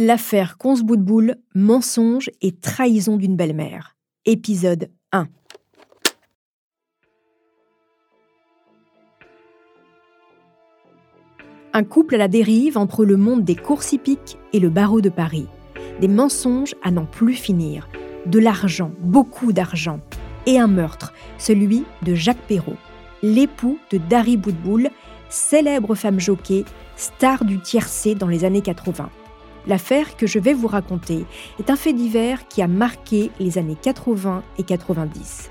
L'affaire Consboutboul, mensonge et trahison d'une belle-mère. Épisode 1. Un couple à la dérive entre le monde des courses hippiques et le barreau de Paris. Des mensonges à n'en plus finir. De l'argent, beaucoup d'argent. Et un meurtre, celui de Jacques Perrault, l'époux de Dari Boudboul, célèbre femme jockey, star du tiercé dans les années 80. L'affaire que je vais vous raconter est un fait divers qui a marqué les années 80 et 90.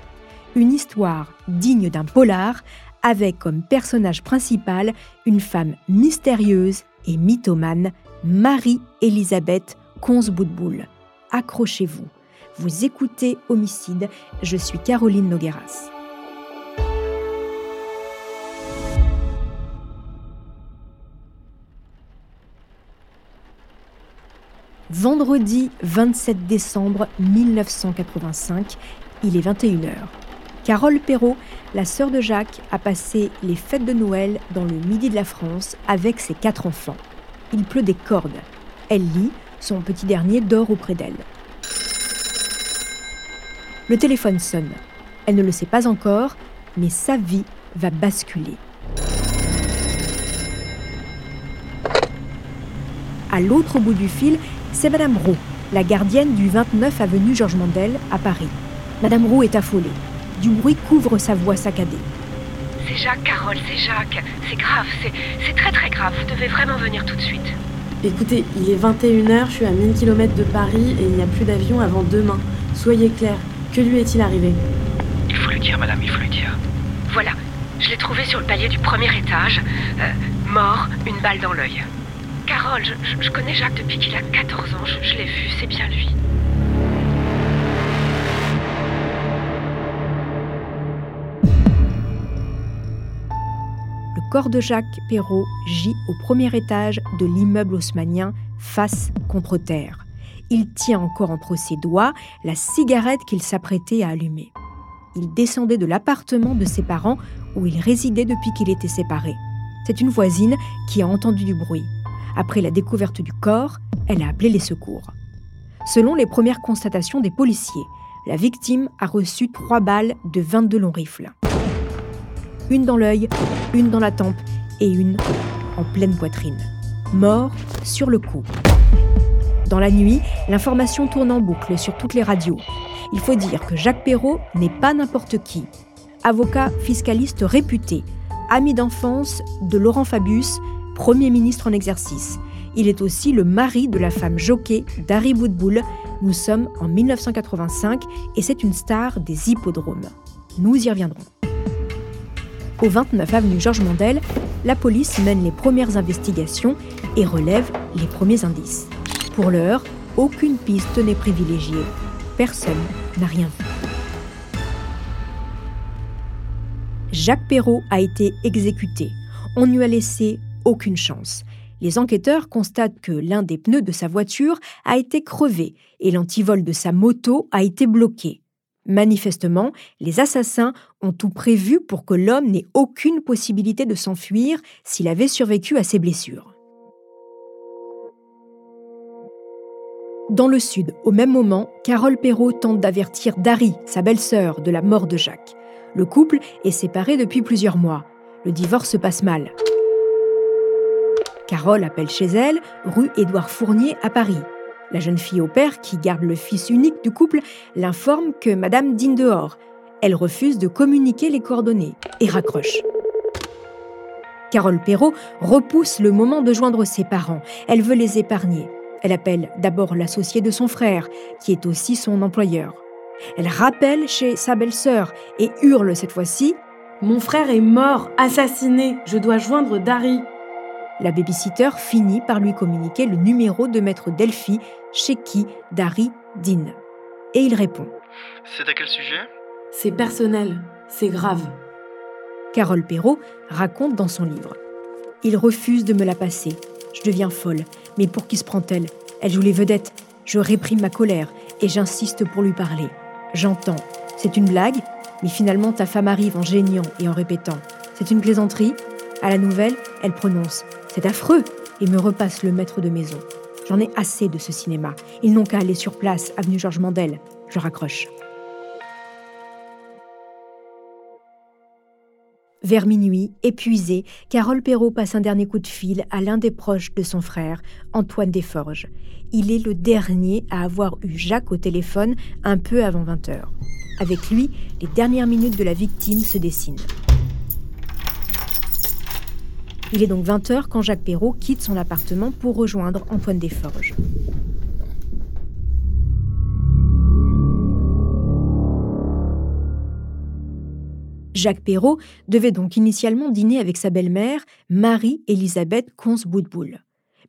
Une histoire digne d'un polar avec comme personnage principal une femme mystérieuse et mythomane, Marie-Elisabeth Consboutboul. Accrochez-vous. Vous écoutez Homicide, je suis Caroline Nogueras. Vendredi 27 décembre 1985, il est 21h. Carole Perrault, la sœur de Jacques, a passé les fêtes de Noël dans le midi de la France avec ses quatre enfants. Il pleut des cordes. Elle lit, son petit dernier dort auprès d'elle. Le téléphone sonne. Elle ne le sait pas encore, mais sa vie va basculer. À l'autre bout du fil, c'est Madame Roux, la gardienne du 29 avenue Georges Mandel à Paris. Madame Roux est affolée. Du bruit couvre sa voix saccadée. C'est Jacques, Carole, c'est Jacques. C'est grave, c'est très très grave. Vous devez vraiment venir tout de suite. Écoutez, il est 21h, je suis à 1000 km de Paris et il n'y a plus d'avion avant demain. Soyez clair, que lui est-il arrivé? Il faut lui dire, madame, il faut lui dire. Voilà, je l'ai trouvé sur le palier du premier étage, euh, mort, une balle dans l'œil. Je, connais Jacques depuis qu'il a 14 ans. Je, je l'ai vu, c'est bien lui. Le corps de Jacques Perrault gît au premier étage de l'immeuble haussmanien, face contre terre. Il tient encore entre ses doigts la cigarette qu'il s'apprêtait à allumer. Il descendait de l'appartement de ses parents où il résidait depuis qu'il était séparé. C'est une voisine qui a entendu du bruit. Après la découverte du corps, elle a appelé les secours. Selon les premières constatations des policiers, la victime a reçu trois balles de 22 longs rifles. Une dans l'œil, une dans la tempe et une en pleine poitrine. Mort sur le coup. Dans la nuit, l'information tourne en boucle sur toutes les radios. Il faut dire que Jacques Perrault n'est pas n'importe qui. Avocat fiscaliste réputé, ami d'enfance de Laurent Fabius Premier ministre en exercice. Il est aussi le mari de la femme jockey d'Harry Boudboul. Nous sommes en 1985 et c'est une star des hippodromes. Nous y reviendrons. Au 29 avenue Georges Mandel, la police mène les premières investigations et relève les premiers indices. Pour l'heure, aucune piste n'est privilégiée. Personne n'a rien vu. Jacques Perrault a été exécuté. On lui a laissé aucune chance. Les enquêteurs constatent que l'un des pneus de sa voiture a été crevé et l'antivol de sa moto a été bloqué. Manifestement, les assassins ont tout prévu pour que l'homme n'ait aucune possibilité de s'enfuir s'il avait survécu à ses blessures. Dans le sud, au même moment, Carole Perrault tente d'avertir Dari, sa belle-sœur, de la mort de Jacques. Le couple est séparé depuis plusieurs mois. Le divorce se passe mal. Carole appelle chez elle, rue Édouard Fournier à Paris. La jeune fille au père, qui garde le fils unique du couple, l'informe que Madame dîne dehors. Elle refuse de communiquer les coordonnées et raccroche. Carole Perrault repousse le moment de joindre ses parents. Elle veut les épargner. Elle appelle d'abord l'associé de son frère, qui est aussi son employeur. Elle rappelle chez sa belle-sœur et hurle cette fois-ci Mon frère est mort, assassiné, je dois joindre Dari. La babysitter finit par lui communiquer le numéro de maître Delphi, chez qui Dari dîne. Et il répond. C'est à quel sujet? C'est personnel, c'est grave. Carole Perrault raconte dans son livre. Il refuse de me la passer. Je deviens folle. Mais pour qui se prend-elle? Elle joue les vedettes. Je réprime ma colère et j'insiste pour lui parler. J'entends. C'est une blague Mais finalement, ta femme arrive en geignant et en répétant. C'est une plaisanterie? À la nouvelle, elle prononce c'est affreux et me repasse le maître de maison. J'en ai assez de ce cinéma. Ils n'ont qu'à aller sur place, avenue Georges Mandel. Je raccroche. Vers minuit, épuisée, Carole Perrault passe un dernier coup de fil à l'un des proches de son frère, Antoine Desforges. Il est le dernier à avoir eu Jacques au téléphone un peu avant 20h. Avec lui, les dernières minutes de la victime se dessinent. Il est donc 20h quand Jacques Perrault quitte son appartement pour rejoindre Antoine Desforges. Jacques Perrault devait donc initialement dîner avec sa belle-mère, Marie-Élisabeth Consboudboul.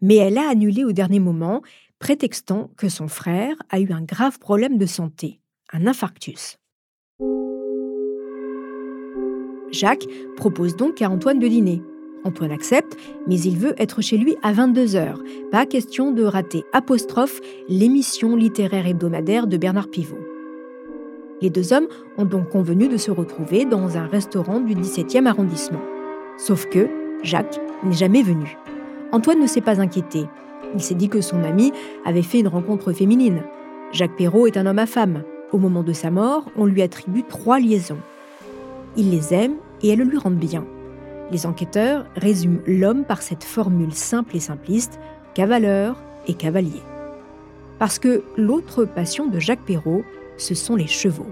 Mais elle a annulé au dernier moment, prétextant que son frère a eu un grave problème de santé, un infarctus. Jacques propose donc à Antoine de dîner. Antoine accepte, mais il veut être chez lui à 22h. Pas question de rater l'émission littéraire hebdomadaire de Bernard Pivot. Les deux hommes ont donc convenu de se retrouver dans un restaurant du 17e arrondissement. Sauf que Jacques n'est jamais venu. Antoine ne s'est pas inquiété. Il s'est dit que son ami avait fait une rencontre féminine. Jacques Perrault est un homme à femme. Au moment de sa mort, on lui attribue trois liaisons. Il les aime et elles lui rendent bien. Les enquêteurs résument l'homme par cette formule simple et simpliste, cavaleur et cavalier. Parce que l'autre passion de Jacques Perrault, ce sont les chevaux.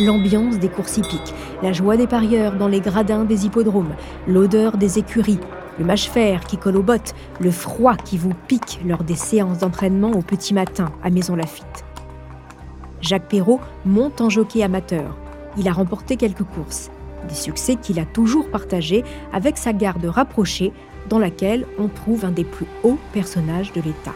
L'ambiance des courses hippiques, la joie des parieurs dans les gradins des hippodromes, l'odeur des écuries, le mâche-fer qui colle aux bottes, le froid qui vous pique lors des séances d'entraînement au petit matin à Maison Lafitte. Jacques Perrault monte en jockey amateur. Il a remporté quelques courses, des succès qu'il a toujours partagés avec sa garde rapprochée dans laquelle on trouve un des plus hauts personnages de l'État.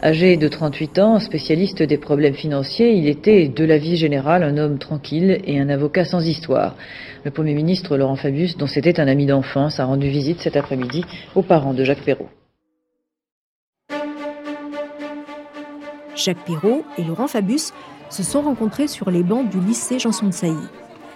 Âgé de 38 ans, spécialiste des problèmes financiers, il était, de la vie générale, un homme tranquille et un avocat sans histoire. Le Premier ministre Laurent Fabius, dont c'était un ami d'enfance, a rendu visite cet après-midi aux parents de Jacques Perrault. Jacques Perrault et Laurent Fabius se sont rencontrés sur les bancs du lycée Janson de Sailly.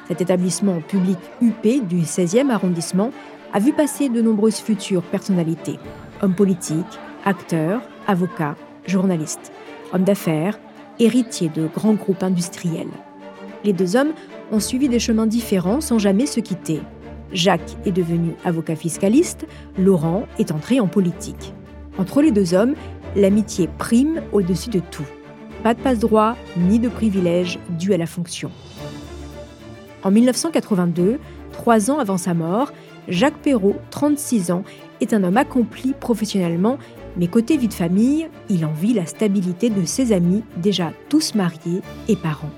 Cet établissement public UP du 16e arrondissement a vu passer de nombreuses futures personnalités, hommes politiques, acteurs, avocats, journaliste, homme d'affaires, héritier de grands groupes industriels. Les deux hommes ont suivi des chemins différents sans jamais se quitter. Jacques est devenu avocat fiscaliste, Laurent est entré en politique. Entre les deux hommes, l'amitié prime au-dessus de tout. Pas de passe-droit ni de privilèges dus à la fonction. En 1982, trois ans avant sa mort, Jacques Perrault, 36 ans, est un homme accompli professionnellement mais côté vie de famille, il envie la stabilité de ses amis, déjà tous mariés et parents.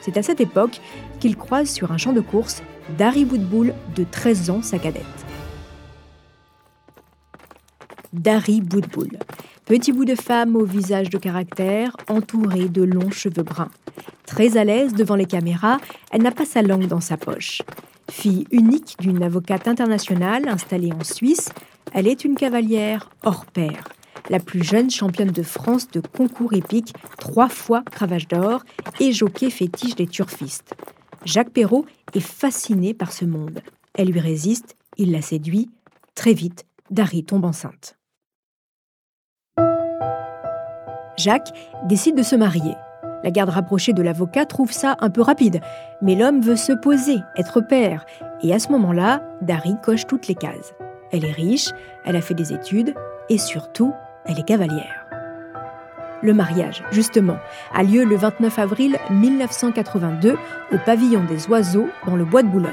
C'est à cette époque qu'il croise sur un champ de course Dari Boudboul, de 13 ans, sa cadette. Dari Boudboul, petit bout de femme au visage de caractère, entourée de longs cheveux bruns. Très à l'aise devant les caméras, elle n'a pas sa langue dans sa poche. Fille unique d'une avocate internationale installée en Suisse, elle est une cavalière hors pair, la plus jeune championne de France de concours épique, trois fois cravache d'or et jockey fétiche des turfistes. Jacques Perrault est fasciné par ce monde. Elle lui résiste, il la séduit. Très vite, Dari tombe enceinte. Jacques décide de se marier. La garde rapprochée de l'avocat trouve ça un peu rapide, mais l'homme veut se poser, être père, et à ce moment-là, Dari coche toutes les cases. Elle est riche, elle a fait des études et surtout, elle est cavalière. Le mariage, justement, a lieu le 29 avril 1982 au pavillon des oiseaux dans le bois de Boulogne.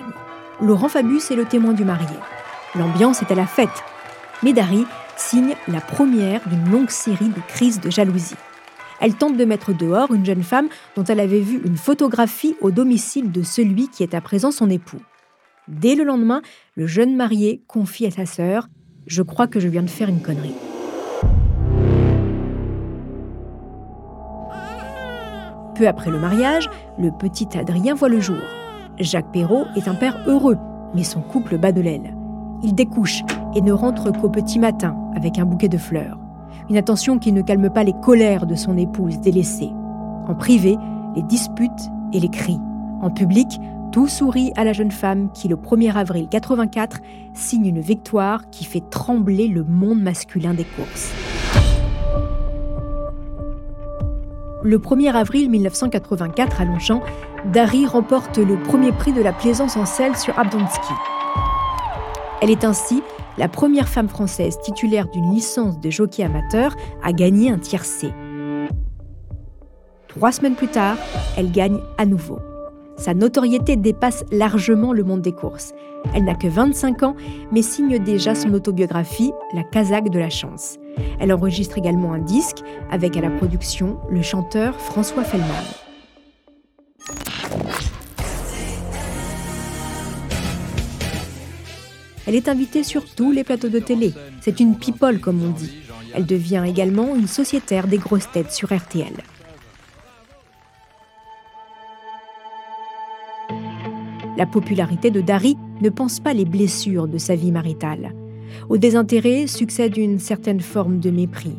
Laurent Fabius est le témoin du marié. L'ambiance est à la fête. Mais Dari signe la première d'une longue série de crises de jalousie. Elle tente de mettre dehors une jeune femme dont elle avait vu une photographie au domicile de celui qui est à présent son époux. Dès le lendemain, le jeune marié confie à sa sœur Je crois que je viens de faire une connerie. Peu après le mariage, le petit Adrien voit le jour. Jacques Perrault est un père heureux, mais son couple bat de l'aile. Il découche et ne rentre qu'au petit matin avec un bouquet de fleurs. Une attention qui ne calme pas les colères de son épouse délaissée. En privé, les disputes et les cris. En public, tout sourit à la jeune femme qui, le 1er avril 84, signe une victoire qui fait trembler le monde masculin des courses. Le 1er avril 1984 à Longchamp, Dari remporte le premier prix de la plaisance en selle sur Abdonski. Elle est ainsi la première femme française titulaire d'une licence de jockey amateur à gagner un tiercé. Trois semaines plus tard, elle gagne à nouveau. Sa notoriété dépasse largement le monde des courses. Elle n'a que 25 ans, mais signe déjà son autobiographie La Kazakh de la chance. Elle enregistre également un disque avec à la production le chanteur François Fellman. Elle est invitée sur tous les plateaux de télé. C'est une people, comme on dit. Elle devient également une sociétaire des grosses têtes sur RTL. La popularité de Dari ne pense pas les blessures de sa vie maritale. Au désintérêt succède une certaine forme de mépris.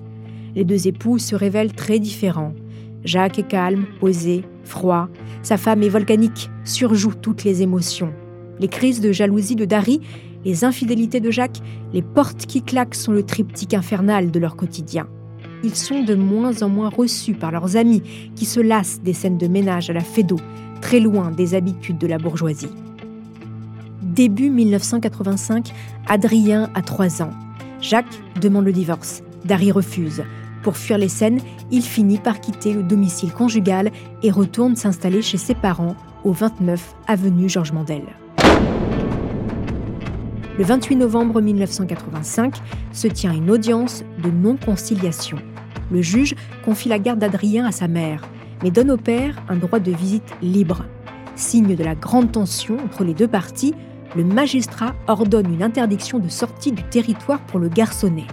Les deux époux se révèlent très différents. Jacques est calme, posé, froid. Sa femme est volcanique, surjoue toutes les émotions. Les crises de jalousie de Dari les infidélités de Jacques, les portes qui claquent sont le triptyque infernal de leur quotidien. Ils sont de moins en moins reçus par leurs amis qui se lassent des scènes de ménage à la Fédo, très loin des habitudes de la bourgeoisie. Début 1985, Adrien a 3 ans. Jacques demande le divorce. Dari refuse. Pour fuir les scènes, il finit par quitter le domicile conjugal et retourne s'installer chez ses parents au 29 avenue Georges Mandel. Le 28 novembre 1985 se tient une audience de non-conciliation. Le juge confie la garde d'Adrien à sa mère, mais donne au père un droit de visite libre. Signe de la grande tension entre les deux parties, le magistrat ordonne une interdiction de sortie du territoire pour le garçonnet.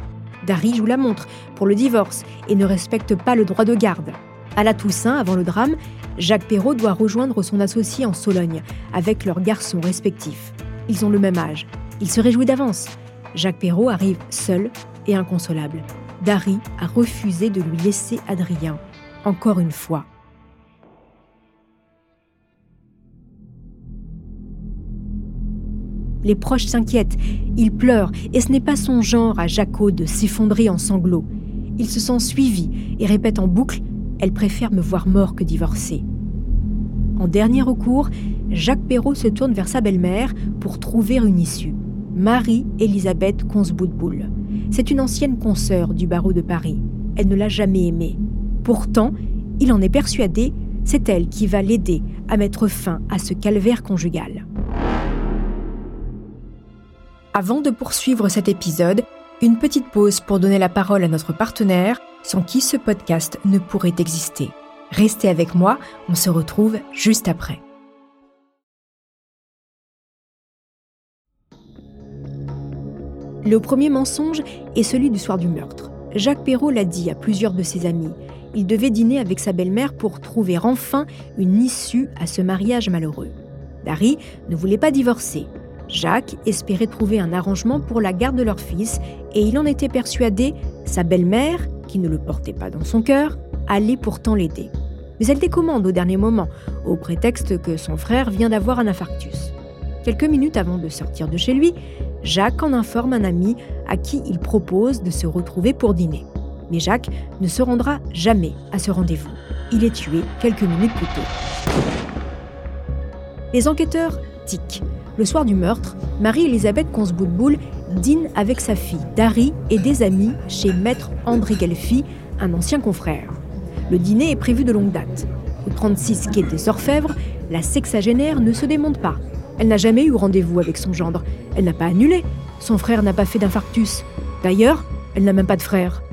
Dari joue la montre pour le divorce et ne respecte pas le droit de garde. À la Toussaint, avant le drame, Jacques Perrault doit rejoindre son associé en Sologne avec leurs garçons respectifs. Ils ont le même âge, il se réjouit d'avance. Jacques Perrault arrive seul et inconsolable. Dari a refusé de lui laisser Adrien, encore une fois. Les proches s'inquiètent, il pleure, et ce n'est pas son genre à Jaco de s'effondrer en sanglots. Il se sent suivi et répète en boucle Elle préfère me voir mort que divorcé. En dernier recours, Jacques Perrault se tourne vers sa belle-mère pour trouver une issue. Marie-Elisabeth Consboudboul. C'est une ancienne consoeur du barreau de Paris. Elle ne l'a jamais aimé. Pourtant, il en est persuadé, c'est elle qui va l'aider à mettre fin à ce calvaire conjugal. Avant de poursuivre cet épisode, une petite pause pour donner la parole à notre partenaire, sans qui ce podcast ne pourrait exister. Restez avec moi, on se retrouve juste après. Le premier mensonge est celui du soir du meurtre. Jacques Perrault l'a dit à plusieurs de ses amis. Il devait dîner avec sa belle-mère pour trouver enfin une issue à ce mariage malheureux. Dari ne voulait pas divorcer. Jacques espérait trouver un arrangement pour la garde de leur fils et il en était persuadé, sa belle-mère, qui ne le portait pas dans son cœur, allait pourtant l'aider. Mais elle décommande au dernier moment, au prétexte que son frère vient d'avoir un infarctus. Quelques minutes avant de sortir de chez lui, Jacques en informe un ami à qui il propose de se retrouver pour dîner. Mais Jacques ne se rendra jamais à ce rendez-vous. Il est tué quelques minutes plus tôt. Les enquêteurs tiquent. Le soir du meurtre, Marie-Elisabeth Consboudboul dîne avec sa fille Dari et des amis chez maître André Gelfi, un ancien confrère. Le dîner est prévu de longue date. Au 36 quai des Orfèvres, la sexagénaire ne se démonte pas. Elle n'a jamais eu rendez-vous avec son gendre. Elle n'a pas annulé. Son frère n'a pas fait d'infarctus. D'ailleurs, elle n'a même pas de frère.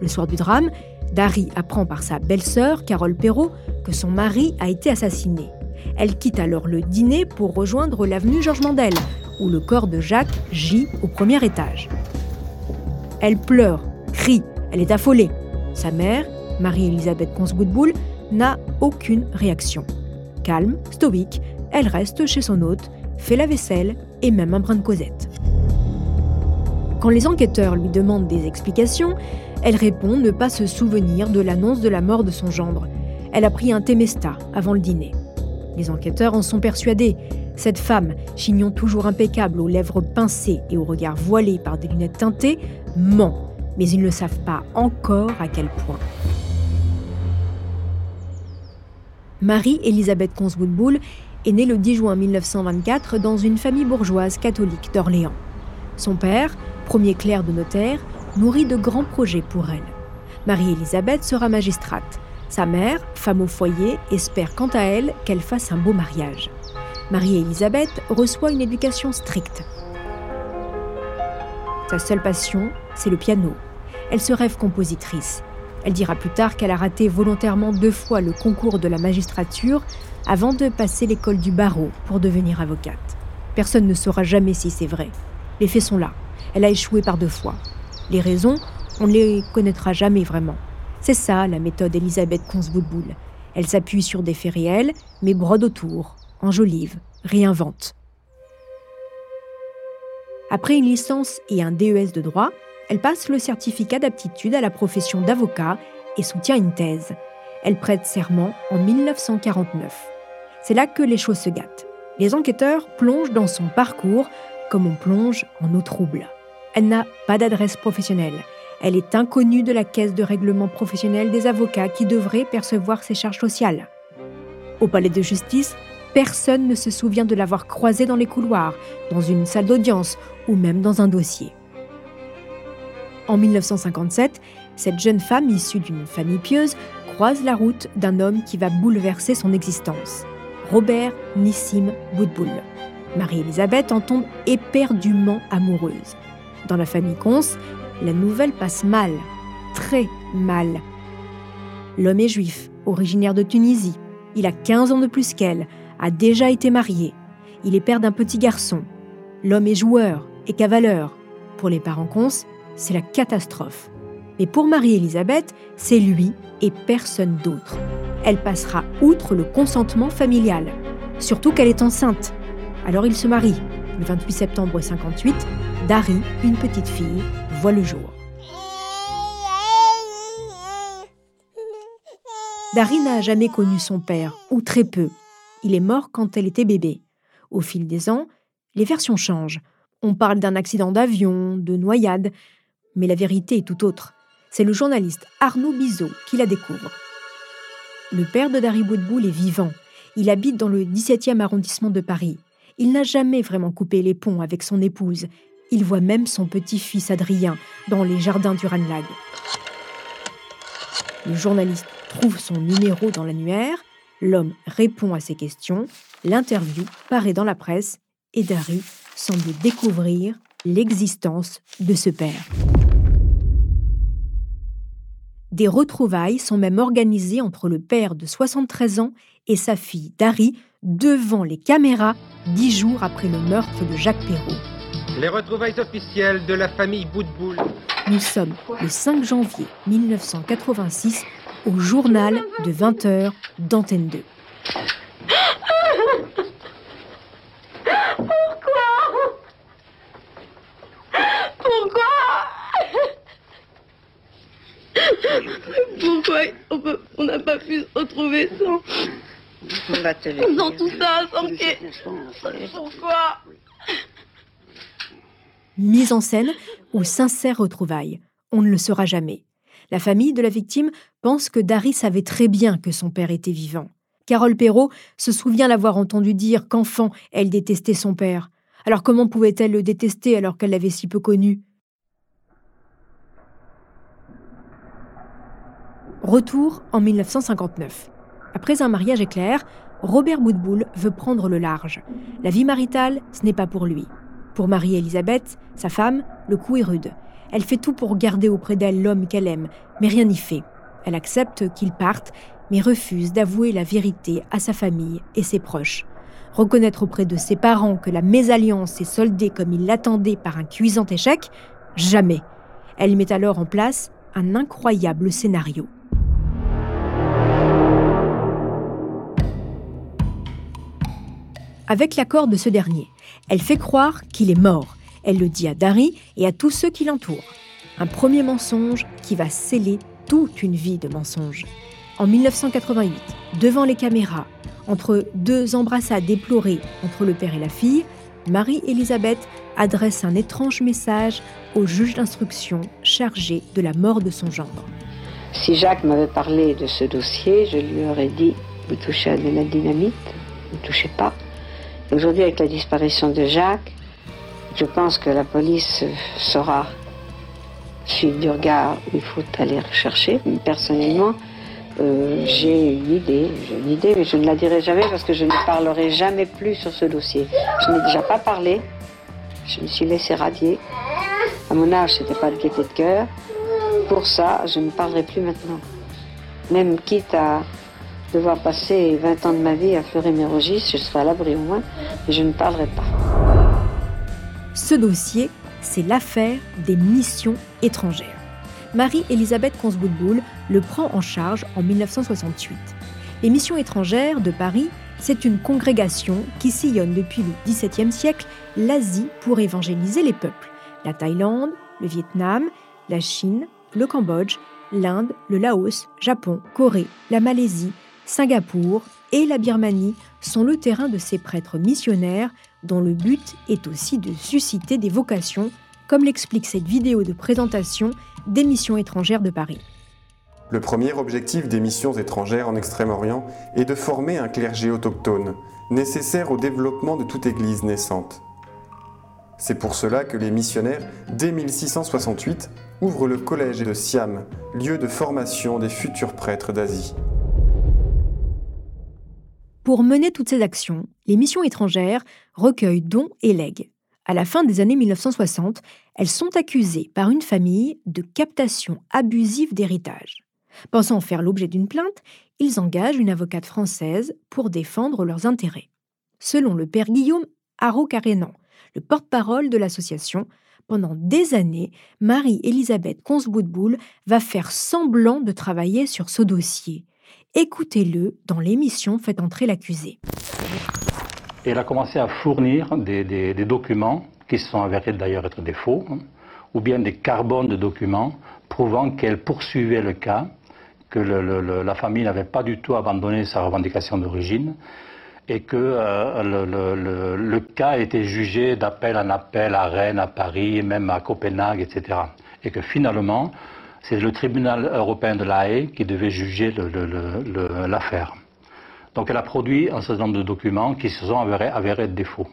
Le soir du drame, Dari apprend par sa belle-sœur, Carole Perrault, que son mari a été assassiné. Elle quitte alors le dîner pour rejoindre l'avenue Georges Mandel, où le corps de Jacques gît au premier étage. Elle pleure, crie, elle est affolée. Sa mère, Marie-Elisabeth Consboudboul, n'a aucune réaction. Calme, stoïque, elle reste chez son hôte, fait la vaisselle et même un brin de causette. Quand les enquêteurs lui demandent des explications, elle répond ne pas se souvenir de l'annonce de la mort de son gendre. Elle a pris un Temesta avant le dîner. Les enquêteurs en sont persuadés. Cette femme, chignon toujours impeccable, aux lèvres pincées et au regard voilé par des lunettes teintées, ment. Mais ils ne savent pas encore à quel point. Marie-Elisabeth Conswood-Bull est née le 10 juin 1924 dans une famille bourgeoise catholique d'Orléans. Son père, premier clerc de notaire, nourrit de grands projets pour elle. Marie-Elisabeth sera magistrate. Sa mère, femme au foyer, espère quant à elle qu'elle fasse un beau mariage. Marie-Elisabeth reçoit une éducation stricte. Sa seule passion, c'est le piano. Elle se rêve compositrice. Elle dira plus tard qu'elle a raté volontairement deux fois le concours de la magistrature avant de passer l'école du barreau pour devenir avocate. Personne ne saura jamais si c'est vrai. Les faits sont là. Elle a échoué par deux fois. Les raisons, on ne les connaîtra jamais vraiment. C'est ça la méthode Elisabeth Conswoodbull. Elle s'appuie sur des faits réels, mais brode autour, enjolive, réinvente. Après une licence et un DES de droit, elle passe le certificat d'aptitude à la profession d'avocat et soutient une thèse. Elle prête serment en 1949. C'est là que les choses se gâtent. Les enquêteurs plongent dans son parcours comme on plonge en eau trouble. Elle n'a pas d'adresse professionnelle. Elle est inconnue de la caisse de règlement professionnel des avocats qui devraient percevoir ses charges sociales. Au palais de justice, personne ne se souvient de l'avoir croisée dans les couloirs, dans une salle d'audience ou même dans un dossier. En 1957, cette jeune femme issue d'une famille pieuse croise la route d'un homme qui va bouleverser son existence, Robert Nissim Boudboul. Marie-Élisabeth en tombe éperdument amoureuse. Dans la famille Cons, la nouvelle passe mal, très mal. L'homme est juif, originaire de Tunisie. Il a 15 ans de plus qu'elle, a déjà été marié. Il est père d'un petit garçon. L'homme est joueur et cavaleur. Pour les parents cons, c'est la catastrophe. Mais pour Marie-Élisabeth, c'est lui et personne d'autre. Elle passera outre le consentement familial, surtout qu'elle est enceinte. Alors ils se marient. Le 28 septembre 58, Dari, une petite fille, voit le jour. Dari n'a jamais connu son père, ou très peu. Il est mort quand elle était bébé. Au fil des ans, les versions changent. On parle d'un accident d'avion, de noyade, mais la vérité est tout autre. C'est le journaliste Arnaud Bizot qui la découvre. Le père de Dari Boudboul est vivant. Il habite dans le 17e arrondissement de Paris. Il n'a jamais vraiment coupé les ponts avec son épouse. Il voit même son petit-fils Adrien dans les jardins du Ranlag. Le journaliste trouve son numéro dans l'annuaire, l'homme répond à ses questions, l'interview paraît dans la presse et Dari semble découvrir l'existence de ce père. Des retrouvailles sont même organisées entre le père de 73 ans et sa fille Dari devant les caméras dix jours après le meurtre de Jacques Perrault. Les retrouvailles officielles de la famille Boudboul. Nous sommes le 5 janvier 1986 au journal de 20h d'Antenne 2. Pourquoi? On n'a pas pu se retrouver sans, dans tout ça, sans Pourquoi Mise en scène ou sincère retrouvaille, on ne le saura jamais. La famille de la victime pense que Dari savait très bien que son père était vivant. Carole Perrault se souvient l'avoir entendu dire qu'enfant, elle détestait son père. Alors comment pouvait-elle le détester alors qu'elle l'avait si peu connu? Retour en 1959. Après un mariage éclair, Robert Boudboul veut prendre le large. La vie maritale, ce n'est pas pour lui. Pour Marie-Elisabeth, sa femme, le coup est rude. Elle fait tout pour garder auprès d'elle l'homme qu'elle aime, mais rien n'y fait. Elle accepte qu'il parte, mais refuse d'avouer la vérité à sa famille et ses proches. Reconnaître auprès de ses parents que la mésalliance est soldée comme il l'attendait par un cuisant échec? Jamais. Elle met alors en place un incroyable scénario. Avec l'accord de ce dernier. Elle fait croire qu'il est mort. Elle le dit à Dari et à tous ceux qui l'entourent. Un premier mensonge qui va sceller toute une vie de mensonges. En 1988, devant les caméras, entre deux embrassades déplorées entre le père et la fille, Marie-Élisabeth adresse un étrange message au juge d'instruction chargé de la mort de son gendre. Si Jacques m'avait parlé de ce dossier, je lui aurais dit Vous touchez à de la dynamite, ne touchez pas. Aujourd'hui, avec la disparition de Jacques, je pense que la police saura suivre du regard il faut aller rechercher. Personnellement, euh, j'ai une idée, j'ai une idée, mais je ne la dirai jamais parce que je ne parlerai jamais plus sur ce dossier. Je n'ai déjà pas parlé, je me suis laissé radier. À mon âge, c'était pas de gaieté de cœur. Pour ça, je ne parlerai plus maintenant. Même quitte à devoir passer 20 ans de ma vie à fleurer mes registres, je serai à l'abri au moins, mais je ne parlerai pas. Ce dossier, c'est l'affaire des missions étrangères. Marie-Elisabeth Consboudboul le prend en charge en 1968. Les missions étrangères de Paris, c'est une congrégation qui sillonne depuis le XVIIe siècle l'Asie pour évangéliser les peuples. La Thaïlande, le Vietnam, la Chine, le Cambodge, l'Inde, le Laos, Japon, Corée, la Malaisie, Singapour et la Birmanie sont le terrain de ces prêtres missionnaires dont le but est aussi de susciter des vocations, comme l'explique cette vidéo de présentation des missions étrangères de Paris. Le premier objectif des missions étrangères en Extrême-Orient est de former un clergé autochtone, nécessaire au développement de toute Église naissante. C'est pour cela que les missionnaires, dès 1668, ouvrent le collège de Siam, lieu de formation des futurs prêtres d'Asie. Pour mener toutes ces actions, les missions étrangères recueillent dons et legs. À la fin des années 1960, elles sont accusées par une famille de captation abusive d'héritage. Pensant faire l'objet d'une plainte, ils engagent une avocate française pour défendre leurs intérêts. Selon le père Guillaume Haro-Carénan, le porte-parole de l'association, pendant des années, Marie-Elisabeth Consboudboul va faire semblant de travailler sur ce dossier. Écoutez-le dans l'émission Faites entrer l'accusé. Elle a commencé à fournir des, documents qui se sont avérés d'ailleurs être des faux, hein, ou bien des carbones de documents prouvant qu'elle poursuivait le cas, que la famille n'avait pas du tout abandonné sa revendication d'origine, et que euh, le, cas était jugé d'appel en appel à Rennes, à Paris, même à Copenhague, etc. Et que finalement, c'est le tribunal européen de la Haye qui devait juger l'affaire. Donc elle a produit un certain nombre de documents qui se sont avérés, défauts.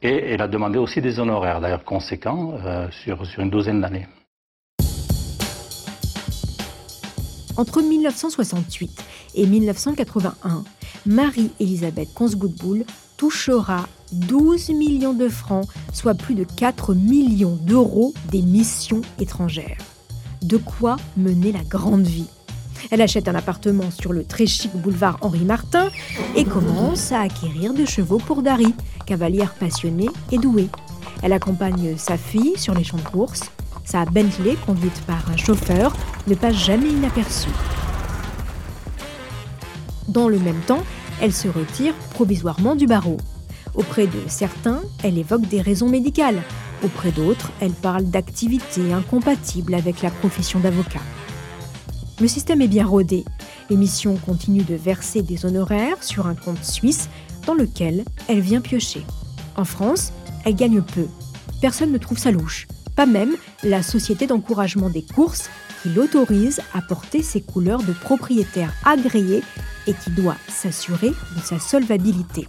Et elle a demandé aussi des honoraires, d'ailleurs conséquents, euh, sur une douzaine d'années. Entre 1968 et 1981, Marie-Elisabeth Consgoodbull touchera 12 millions de francs, soit plus de 4 millions d'euros des missions étrangères de quoi mener la grande vie. Elle achète un appartement sur le très chic boulevard Henri Martin et commence à acquérir des chevaux pour Dari, cavalière passionnée et douée. Elle accompagne sa fille sur les champs de course. Sa Bentley, conduite par un chauffeur, ne passe jamais inaperçue. Dans le même temps, elle se retire provisoirement du barreau. Auprès de certains, elle évoque des raisons médicales, Auprès d'autres, elle parle d'activités incompatibles avec la profession d'avocat. Le système est bien rodé. L'émission continue de verser des honoraires sur un compte suisse dans lequel elle vient piocher. En France, elle gagne peu. Personne ne trouve sa louche. Pas même la société d'encouragement des courses qui l'autorise à porter ses couleurs de propriétaire agréé et qui doit s'assurer de sa solvabilité.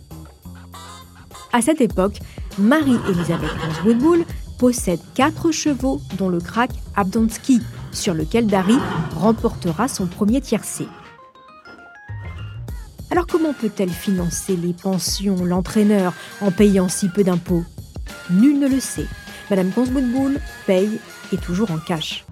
À cette époque, Marie-Elisabeth Woodbull possède quatre chevaux, dont le crack Abdonsky, sur lequel Dari remportera son premier tiercé. Alors comment peut-elle financer les pensions, l'entraîneur, en payant si peu d'impôts? Nul ne le sait. Madame Conswoodbull paye et toujours en cash.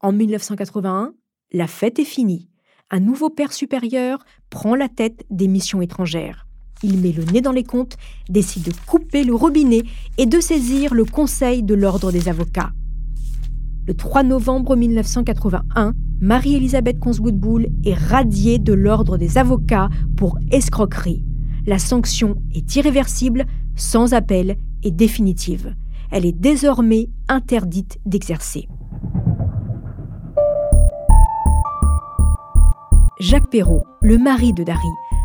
En 1981, la fête est finie un nouveau père supérieur prend la tête des missions étrangères. Il met le nez dans les comptes, décide de couper le robinet et de saisir le Conseil de l'Ordre des avocats. Le 3 novembre 1981, Marie-Elisabeth Conswoodbull est radiée de l'Ordre des avocats pour escroquerie. La sanction est irréversible, sans appel et définitive. Elle est désormais interdite d'exercer. Jacques Perrault, le mari de Dari,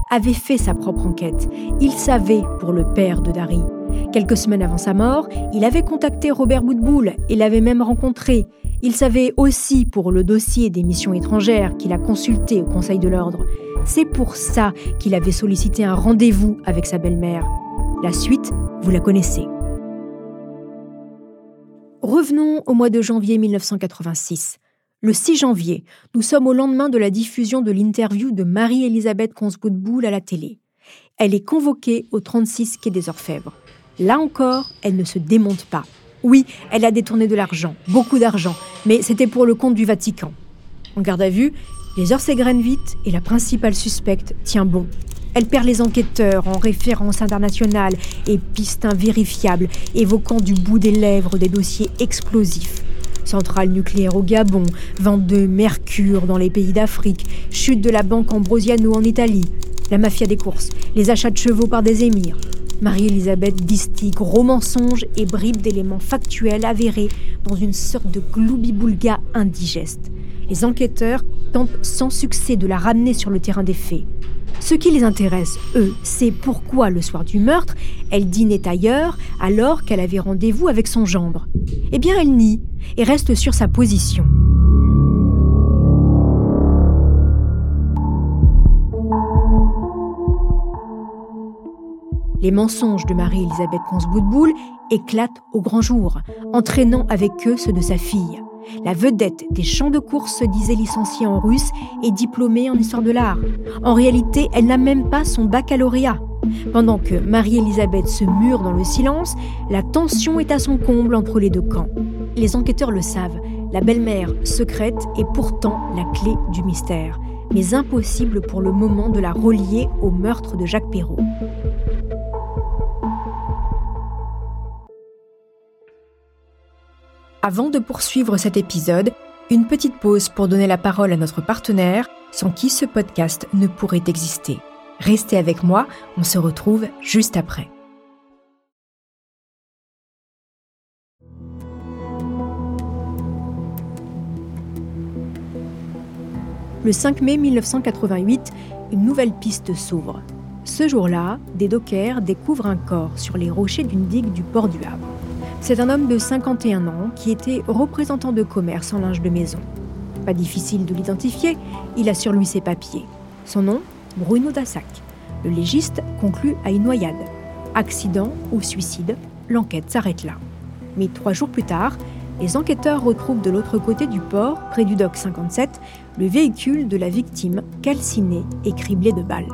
avait fait sa propre enquête. Il savait pour le père de Dari. Quelques semaines avant sa mort, il avait contacté Robert Boutboul et l'avait même rencontré. Il savait aussi pour le dossier des missions étrangères qu'il a consulté au Conseil de l'Ordre. C'est pour ça qu'il avait sollicité un rendez-vous avec sa belle-mère. La suite, vous la connaissez. Revenons au mois de janvier 1986. Le 6 janvier, nous sommes au lendemain de la diffusion de l'interview de Marie-Elisabeth Consbout-Boule à la télé. Elle est convoquée au 36 quai des Orfèvres. Là encore, elle ne se démonte pas. Oui, elle a détourné de l'argent, beaucoup d'argent, mais c'était pour le compte du Vatican. En garde à vue, les heures s'égrènent vite et la principale suspecte tient bon. Elle perd les enquêteurs en référence internationale et pistes invérifiables, évoquant du bout des lèvres des dossiers explosifs centrale nucléaire au Gabon, vente de mercure dans les pays d'Afrique, chute de la banque Ambrosiano en Italie, la mafia des courses, les achats de chevaux par des émirs. Marie-Elisabeth distille gros mensonges et bribes d'éléments factuels avérés dans une sorte de gloubi-boulga indigeste. Les enquêteurs tentent sans succès de la ramener sur le terrain des faits. Ce qui les intéresse, eux, c'est pourquoi le soir du meurtre, elle dînait ailleurs alors qu'elle avait rendez-vous avec son gendre. Eh bien, elle nie et reste sur sa position. Les mensonges de Marie-Elisabeth Consboudboul éclatent au grand jour, entraînant avec eux ceux de sa fille. La vedette des champs de course se disait licenciée en russe et diplômée en histoire de l'art. En réalité, elle n'a même pas son baccalauréat. Pendant que Marie-Elisabeth se mure dans le silence, la tension est à son comble entre les deux camps. Les enquêteurs le savent, la belle-mère secrète est pourtant la clé du mystère, mais impossible pour le moment de la relier au meurtre de Jacques Perrault. Avant de poursuivre cet épisode, une petite pause pour donner la parole à notre partenaire, sans qui ce podcast ne pourrait exister. Restez avec moi, on se retrouve juste après. Le 5 mai 1988, une nouvelle piste s'ouvre. Ce jour-là, des dockers découvrent un corps sur les rochers d'une digue du port du Havre. C'est un homme de 51 ans qui était représentant de commerce en linge de maison. Pas difficile de l'identifier, il a sur lui ses papiers. Son nom, Bruno Dassac. Le légiste conclut à une noyade. Accident ou suicide, l'enquête s'arrête là. Mais trois jours plus tard, les enquêteurs retrouvent de l'autre côté du port, près du dock 57, le véhicule de la victime calciné et criblé de balles.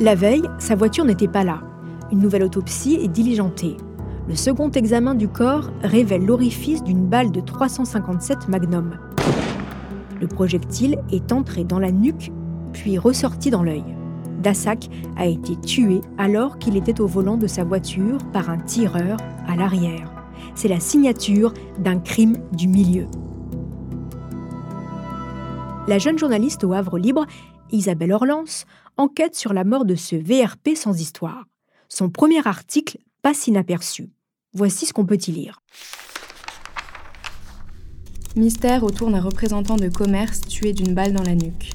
La veille, sa voiture n'était pas là. Une nouvelle autopsie est diligentée. Le second examen du corps révèle l'orifice d'une balle de 357 Magnum. Le projectile est entré dans la nuque, puis ressorti dans l'œil. Dassac a été tué alors qu'il était au volant de sa voiture par un tireur à l'arrière. C'est la signature d'un crime du milieu. La jeune journaliste au Havre Libre, Isabelle Orlance, enquête sur la mort de ce VRP sans histoire. Son premier article passe inaperçu. Voici ce qu'on peut y lire. Mystère autour d'un représentant de commerce tué d'une balle dans la nuque.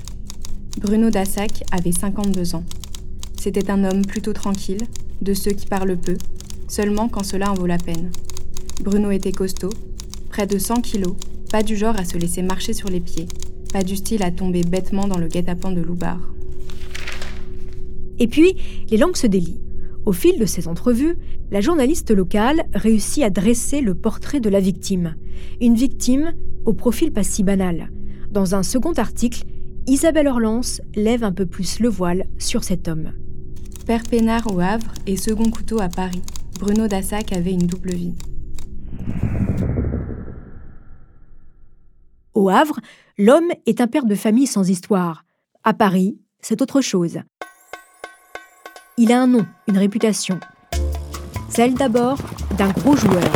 Bruno Dassac avait 52 ans. C'était un homme plutôt tranquille, de ceux qui parlent peu, seulement quand cela en vaut la peine. Bruno était costaud, près de 100 kilos, pas du genre à se laisser marcher sur les pieds, pas du style à tomber bêtement dans le guet-apens de Loubar. Et puis, les langues se délient. Au fil de ces entrevues, la journaliste locale réussit à dresser le portrait de la victime. Une victime au profil pas si banal. Dans un second article, Isabelle Orlance lève un peu plus le voile sur cet homme. Père Pénard au Havre et second couteau à Paris. Bruno Dassac avait une double vie. Au Havre, l'homme est un père de famille sans histoire. À Paris, c'est autre chose. Il a un nom, une réputation. Celle d'abord d'un gros joueur.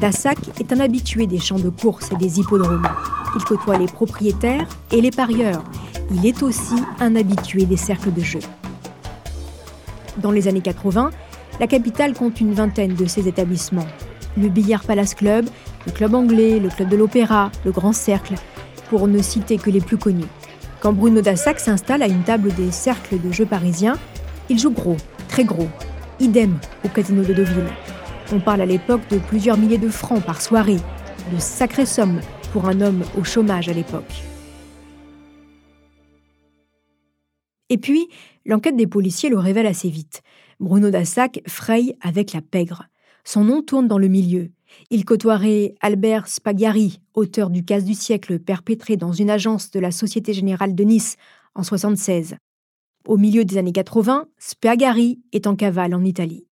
Dassac est un habitué des champs de course et des hippodromes. Il côtoie les propriétaires et les parieurs. Il est aussi un habitué des cercles de jeu. Dans les années 80, la capitale compte une vingtaine de ces établissements. Le Billard Palace Club, le Club Anglais, le Club de l'Opéra, le Grand Cercle, pour ne citer que les plus connus. Quand Bruno Dassac s'installe à une table des cercles de jeux parisiens, il joue gros, très gros. Idem au casino de Deauville. On parle à l'époque de plusieurs milliers de francs par soirée, de sacrées sommes pour un homme au chômage à l'époque. Et puis, l'enquête des policiers le révèle assez vite. Bruno Dassac fraye avec la pègre. Son nom tourne dans le milieu. Il côtoierait Albert Spagari, auteur du casse du siècle perpétré dans une agence de la Société Générale de Nice en 76. Au milieu des années 80, Spagari est en cavale en Italie.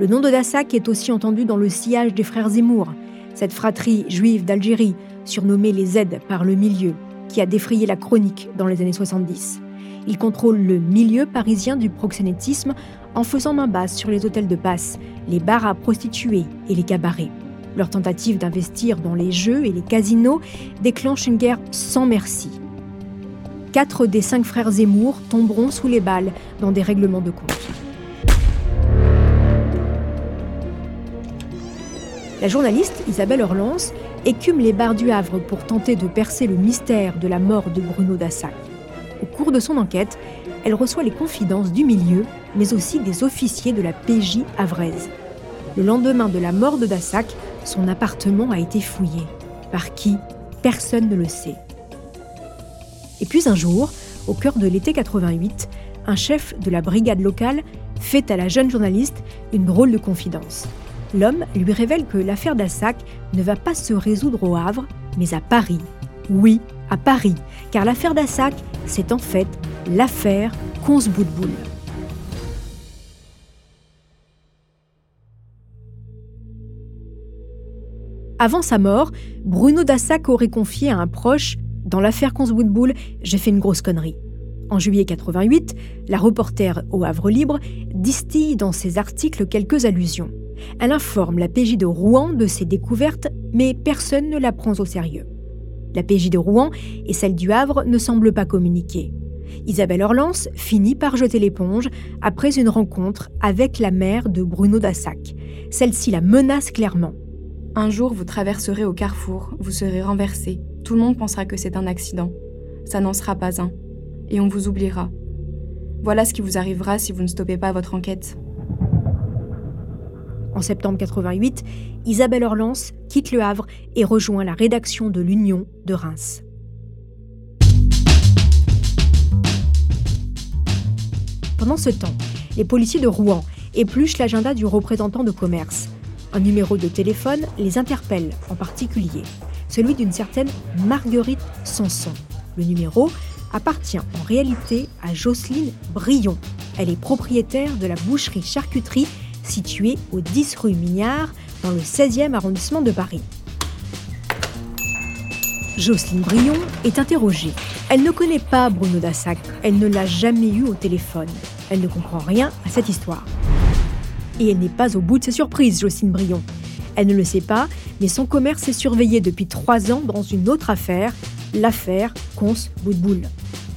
Le nom de Dassac est aussi entendu dans le sillage des frères Zemmour, cette fratrie juive d'Algérie, surnommée les aides par le milieu, qui a défrayé la chronique dans les années 70. Il contrôle le milieu parisien du proxénétisme en faisant main basse sur les hôtels de passe, les bars à prostituées et les cabarets. Leur tentative d'investir dans les jeux et les casinos déclenche une guerre sans merci. Quatre des cinq frères Zemmour tomberont sous les balles dans des règlements de compte. La journaliste Isabelle Orlance écume les bars du Havre pour tenter de percer le mystère de la mort de Bruno Dassac. Au cours de son enquête, elle reçoit les confidences du milieu, mais aussi des officiers de la PJ havraise. Le lendemain de la mort de Dassac, son appartement a été fouillé. Par qui? Personne ne le sait. Et puis un jour, au cœur de l'été 88, un chef de la brigade locale fait à la jeune journaliste une drôle de confidence. L'homme lui révèle que l'affaire Dassac ne va pas se résoudre au Havre, mais à Paris. Oui, à Paris, car l'affaire Dassac, c'est en fait l'affaire Consboudboul. Avant sa mort, Bruno Dassac aurait confié à un proche Dans l'affaire Consboudboul, j'ai fait une grosse connerie. En juillet 88, la reporter au Havre Libre distille dans ses articles quelques allusions. Elle informe la PJ de Rouen de ses découvertes, mais personne ne la prend au sérieux. La PJ de Rouen et celle du Havre ne semblent pas communiquer. Isabelle Orlance finit par jeter l'éponge après une rencontre avec la mère de Bruno Dassac. Celle-ci la menace clairement. Un jour, vous traverserez au carrefour, vous serez renversé. Tout le monde pensera que c'est un accident. Ça n'en sera pas un. Et on vous oubliera. Voilà ce qui vous arrivera si vous ne stoppez pas votre enquête. En septembre 88, Isabelle Orlance quitte Le Havre et rejoint la rédaction de l'Union de Reims. Pendant ce temps, les policiers de Rouen épluchent l'agenda du représentant de commerce. Un numéro de téléphone les interpelle, en particulier celui d'une certaine Marguerite Sanson. Le numéro appartient en réalité à Jocelyne Brion. Elle est propriétaire de la boucherie-charcuterie située au 10 rue Mignard, dans le 16e arrondissement de Paris. Jocelyne Brion est interrogée. Elle ne connaît pas Bruno Dassac, elle ne l'a jamais eu au téléphone. Elle ne comprend rien à cette histoire. Et elle n'est pas au bout de ses surprises, Jocelyne Brion. Elle ne le sait pas, mais son commerce est surveillé depuis trois ans dans une autre affaire, l'affaire Cons Boudboul.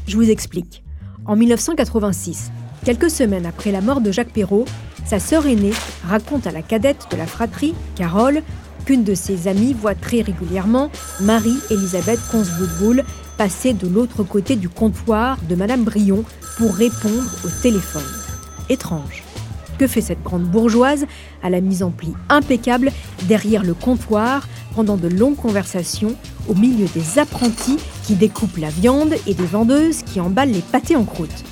Je vous explique. En 1986, quelques semaines après la mort de Jacques Perrault, sa sœur aînée raconte à la cadette de la fratrie, Carole, qu'une de ses amies voit très régulièrement Marie-Elisabeth Consboudboul passer de l'autre côté du comptoir de Madame Brion pour répondre au téléphone. Étrange. Que fait cette grande bourgeoise à la mise en pli impeccable derrière le comptoir pendant de longues conversations au milieu des apprentis qui découpent la viande et des vendeuses qui emballent les pâtés en croûte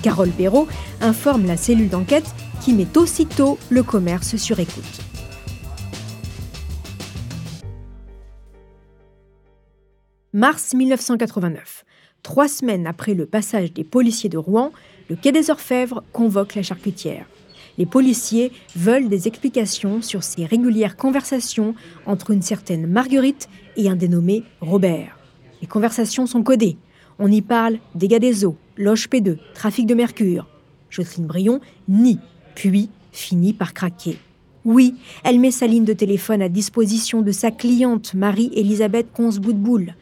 Carole Perrault informe la cellule d'enquête qui met aussitôt le commerce sur écoute. Mars 1989. Trois semaines après le passage des policiers de Rouen, le Quai des Orfèvres convoque la charcutière. Les policiers veulent des explications sur ces régulières conversations entre une certaine Marguerite et un dénommé Robert. Les conversations sont codées. On y parle dégâts des eaux, loge P2, trafic de mercure. Jocelyne Brion nie puis finit par craquer. Oui, elle met sa ligne de téléphone à disposition de sa cliente Marie-Elisabeth Consboudboul.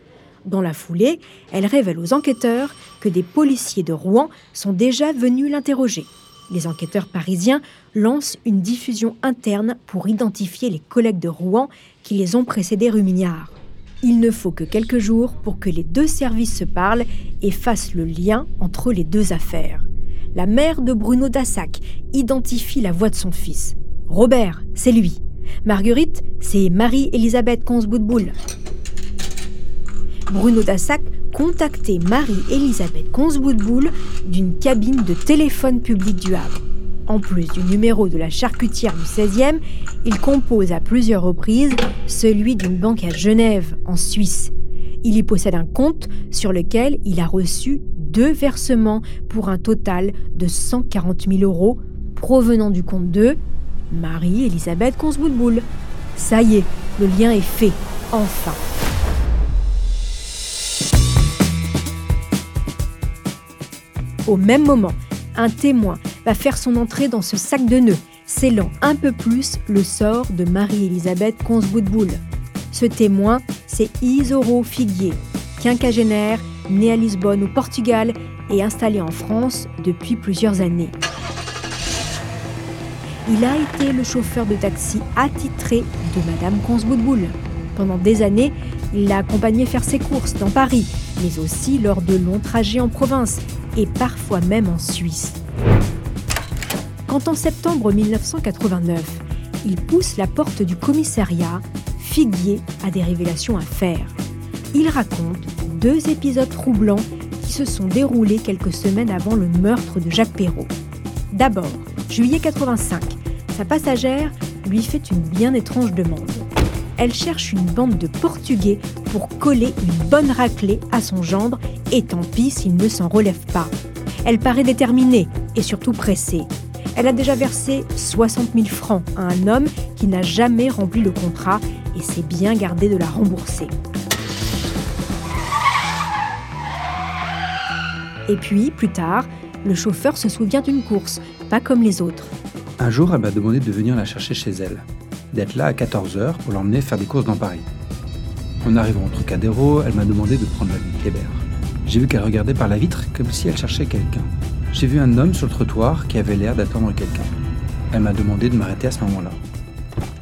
Dans la foulée, elle révèle aux enquêteurs que des policiers de Rouen sont déjà venus l'interroger. Les enquêteurs parisiens lancent une diffusion interne pour identifier les collègues de Rouen qui les ont précédés rue Mignard. Il ne faut que quelques jours pour que les deux services se parlent et fassent le lien entre les deux affaires. La mère de Bruno Dassac identifie la voix de son fils. Robert, c'est lui. Marguerite, c'est Marie-Elisabeth Consboudboul. Bruno Dassac contactait Marie-Elisabeth Consboudboul d'une cabine de téléphone public du Havre. En plus du numéro de la charcutière du 16e, il compose à plusieurs reprises celui d'une banque à Genève, en Suisse. Il y possède un compte sur lequel il a reçu deux versements pour un total de 140 000 euros provenant du compte de Marie-Elisabeth Consboudboul. Ça y est, le lien est fait, enfin. Au même moment, un témoin va faire son entrée dans ce sac de nœuds, scellant un peu plus le sort de Marie-Elisabeth Consboudboul. Ce témoin, c'est Isoro Figuier, quinquagénaire, né à Lisbonne au Portugal et installé en France depuis plusieurs années. Il a été le chauffeur de taxi attitré de Madame Consboudboul. Pendant des années, il l'a accompagné faire ses courses dans Paris, mais aussi lors de longs trajets en province et parfois même en Suisse. Quand en septembre 1989, il pousse la porte du commissariat, Figuier a des révélations à faire. Il raconte deux épisodes troublants qui se sont déroulés quelques semaines avant le meurtre de Jacques Perrault. D'abord, juillet 85, sa passagère lui fait une bien étrange demande. Elle cherche une bande de Portugais pour coller une bonne raclée à son gendre et tant pis s'il ne s'en relève pas. Elle paraît déterminée et surtout pressée. Elle a déjà versé 60 000 francs à un homme qui n'a jamais rempli le contrat et s'est bien gardé de la rembourser. Et puis, plus tard, le chauffeur se souvient d'une course, pas comme les autres. Un jour, elle m'a demandé de venir la chercher chez elle, d'être là à 14h pour l'emmener faire des courses dans Paris. En arrivant au Trocadéro, elle m'a demandé de prendre la ligne Kléber. J'ai vu qu'elle regardait par la vitre comme si elle cherchait quelqu'un. J'ai vu un homme sur le trottoir qui avait l'air d'attendre quelqu'un. Elle m'a demandé de m'arrêter à ce moment-là.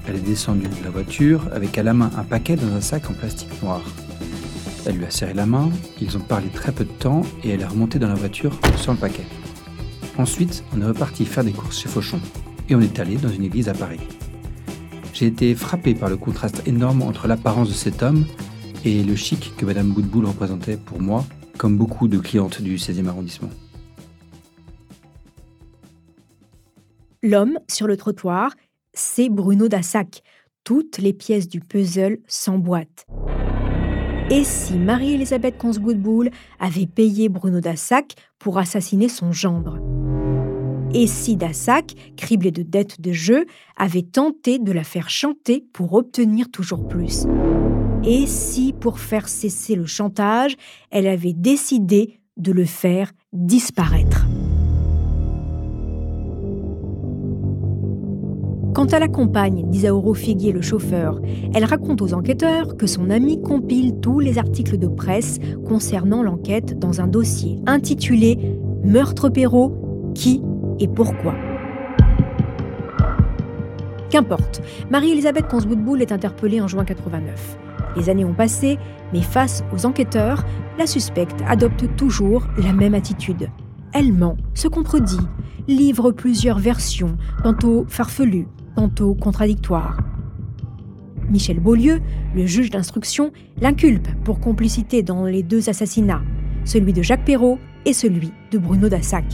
Elle est descendue de la voiture avec à la main un paquet dans un sac en plastique noir. Elle lui a serré la main, ils ont parlé très peu de temps et elle est remontée dans la voiture sans le paquet. Ensuite, on est reparti faire des courses chez Fauchon et on est allé dans une église à Paris. J'ai été frappé par le contraste énorme entre l'apparence de cet homme et le chic que Madame Boudboul représentait pour moi, comme beaucoup de clientes du 16e arrondissement. L'homme sur le trottoir, c'est Bruno Dassac. Toutes les pièces du puzzle s'emboîtent. Et si Marie-Elisabeth Consboudboul avait payé Bruno Dassac pour assassiner son gendre? Et si Dassac, criblé de dettes de jeu, avait tenté de la faire chanter pour obtenir toujours plus? Et si, pour faire cesser le chantage, elle avait décidé de le faire disparaître. Quant à la compagne d'Isaoro Figuier, le chauffeur, elle raconte aux enquêteurs que son ami compile tous les articles de presse concernant l'enquête dans un dossier intitulé Meurtre Perrault, qui et pourquoi Qu'importe, Marie-Elisabeth Consboudboul est interpellée en juin 89. Les années ont passé, mais face aux enquêteurs, la suspecte adopte toujours la même attitude. Elle ment, se contredit, livre plusieurs versions, tantôt farfelues, tantôt contradictoires. Michel Beaulieu, le juge d'instruction, l'inculpe pour complicité dans les deux assassinats, celui de Jacques Perrault et celui de Bruno Dassac.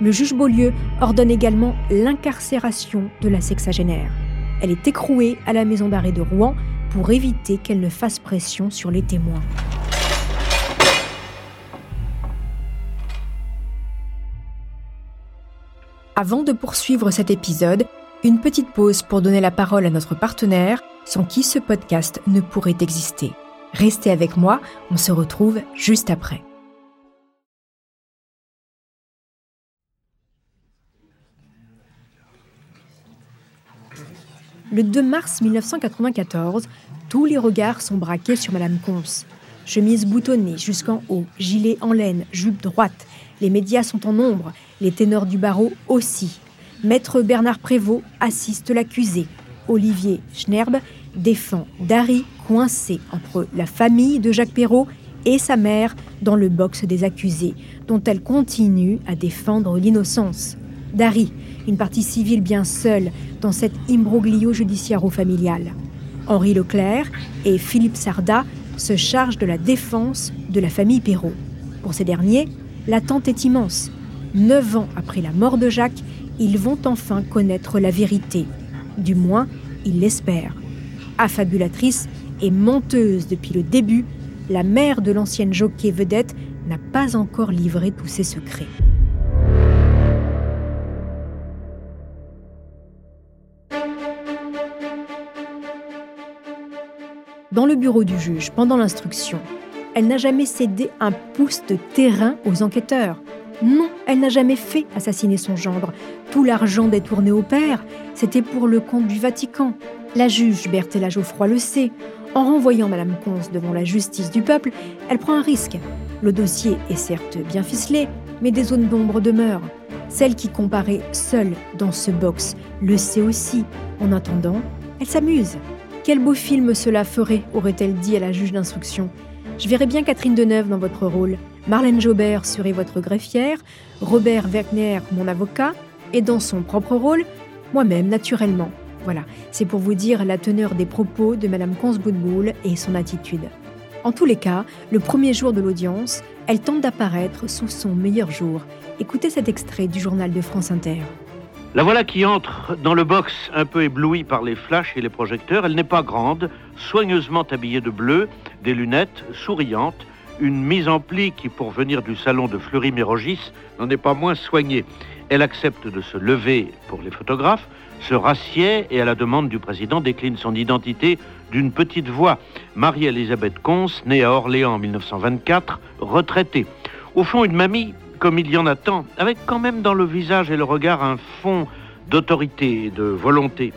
Le juge Beaulieu ordonne également l'incarcération de la sexagénaire. Elle est écrouée à la maison d'arrêt de Rouen pour éviter qu'elle ne fasse pression sur les témoins. Avant de poursuivre cet épisode, une petite pause pour donner la parole à notre partenaire, sans qui ce podcast ne pourrait exister. Restez avec moi, on se retrouve juste après. Le 2 mars 1994, tous les regards sont braqués sur Madame Conce. Chemise boutonnée jusqu'en haut, gilet en laine, jupe droite. Les médias sont en nombre, les ténors du barreau aussi. Maître Bernard Prévost assiste l'accusé. Olivier Schnerb défend Dari coincée entre la famille de Jacques Perrault et sa mère dans le box des accusés, dont elle continue à défendre l'innocence. Dari, une partie civile bien seule dans cet imbroglio judiciairo-familial. Henri Leclerc et Philippe Sarda se chargent de la défense de la famille Perrault. Pour ces derniers, l'attente est immense. Neuf ans après la mort de Jacques, ils vont enfin connaître la vérité. Du moins, ils l'espèrent. Affabulatrice et menteuse depuis le début, la mère de l'ancienne jockey vedette n'a pas encore livré tous ses secrets. Dans le bureau du juge, pendant l'instruction, elle n'a jamais cédé un pouce de terrain aux enquêteurs. Non, elle n'a jamais fait assassiner son gendre. Tout l'argent détourné au père, c'était pour le compte du Vatican. La juge Berthella Geoffroy le sait. En renvoyant Madame Conce devant la justice du peuple, elle prend un risque. Le dossier est certes bien ficelé, mais des zones d'ombre demeurent. Celle qui comparaît seule dans ce box le sait aussi. En attendant, elle s'amuse. Quel beau film cela ferait, aurait-elle dit à la juge d'instruction. Je verrais bien Catherine Deneuve dans votre rôle. Marlène Jobert serait votre greffière, Robert Wagner mon avocat, et dans son propre rôle, moi-même naturellement. Voilà, c'est pour vous dire la teneur des propos de Madame Consboudboul et son attitude. En tous les cas, le premier jour de l'audience, elle tente d'apparaître sous son meilleur jour. Écoutez cet extrait du journal de France Inter. La voilà qui entre dans le box un peu éblouie par les flashs et les projecteurs. Elle n'est pas grande, soigneusement habillée de bleu, des lunettes, souriante, une mise en pli qui, pour venir du salon de Fleury-Mérogis, n'en est pas moins soignée. Elle accepte de se lever pour les photographes, se rassied et, à la demande du président, décline son identité d'une petite voix. Marie-Elisabeth Cons, née à Orléans en 1924, retraitée. Au fond, une mamie comme il y en a tant, avec quand même dans le visage et le regard un fond d'autorité et de volonté.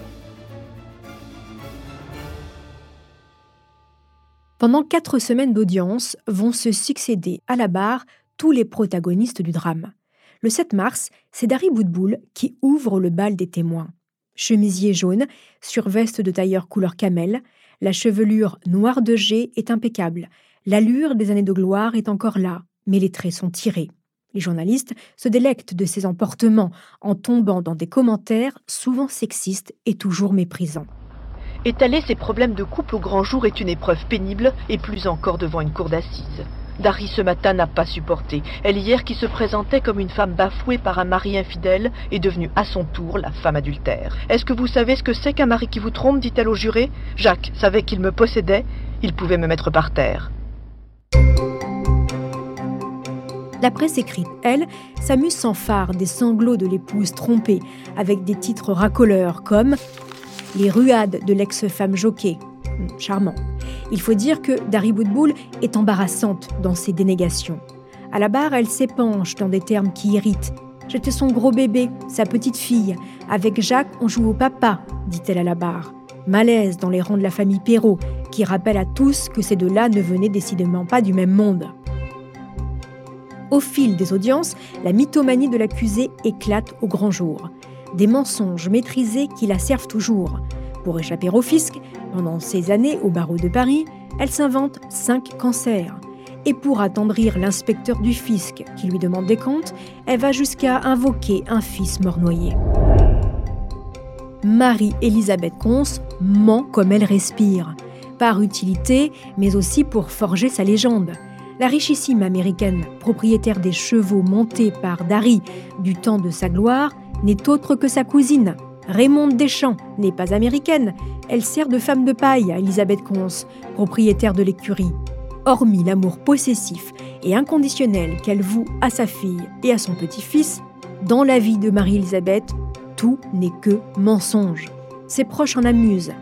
Pendant quatre semaines d'audience vont se succéder à la barre tous les protagonistes du drame. Le 7 mars, c'est Dari Boudboul qui ouvre le bal des témoins. Chemisier jaune, surveste de tailleur couleur camel, la chevelure noire de jet est impeccable. L'allure des années de gloire est encore là, mais les traits sont tirés. Les journalistes se délectent de ses emportements en tombant dans des commentaires souvent sexistes et toujours méprisants. Étaler ses problèmes de couple au grand jour est une épreuve pénible et plus encore devant une cour d'assises. Dari ce matin n'a pas supporté. Elle hier qui se présentait comme une femme bafouée par un mari infidèle est devenue à son tour la femme adultère. Est-ce que vous savez ce que c'est qu'un mari qui vous trompe dit-elle au juré? Jacques savait qu'il me possédait, il pouvait me mettre par terre. La presse écrite, elle, s'amuse sans phare des sanglots de l'épouse trompée, avec des titres racoleurs comme Les ruades de l'ex-femme jockey. Hmm, charmant. Il faut dire que Dari Boudboul est embarrassante dans ses dénégations. À la barre, elle s'épanche dans des termes qui irritent. J'étais son gros bébé, sa petite fille. Avec Jacques, on joue au papa, dit-elle à la barre. Malaise dans les rangs de la famille Perrault, qui rappelle à tous que ces deux-là ne venaient décidément pas du même monde. Au fil des audiences, la mythomanie de l'accusé éclate au grand jour. Des mensonges maîtrisés qui la servent toujours. Pour échapper au fisc, pendant ces années au barreau de Paris, elle s'invente cinq cancers. Et pour attendrir l'inspecteur du fisc qui lui demande des comptes, elle va jusqu'à invoquer un fils mort-noyé. Marie-Elisabeth Cons ment comme elle respire, par utilité, mais aussi pour forger sa légende. La richissime américaine, propriétaire des chevaux montés par Dari du temps de sa gloire, n'est autre que sa cousine. Raymonde Deschamps n'est pas américaine, elle sert de femme de paille à Elisabeth Cons, propriétaire de l'écurie. Hormis l'amour possessif et inconditionnel qu'elle voue à sa fille et à son petit-fils, dans la vie de Marie-Elisabeth, tout n'est que mensonge. Ses proches en amusent.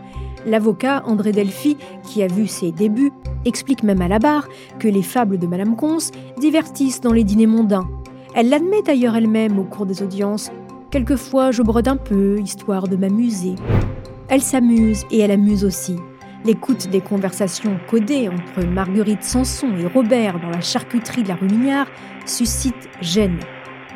L'avocat André Delphi, qui a vu ses débuts, explique même à la barre que les fables de Madame Cons divertissent dans les dîners mondains. Elle l'admet d'ailleurs elle-même au cours des audiences. Quelquefois, je brode un peu, histoire de m'amuser. Elle s'amuse et elle amuse aussi. L'écoute des conversations codées entre Marguerite Sanson et Robert dans la charcuterie de la rue Mignard suscite gêne.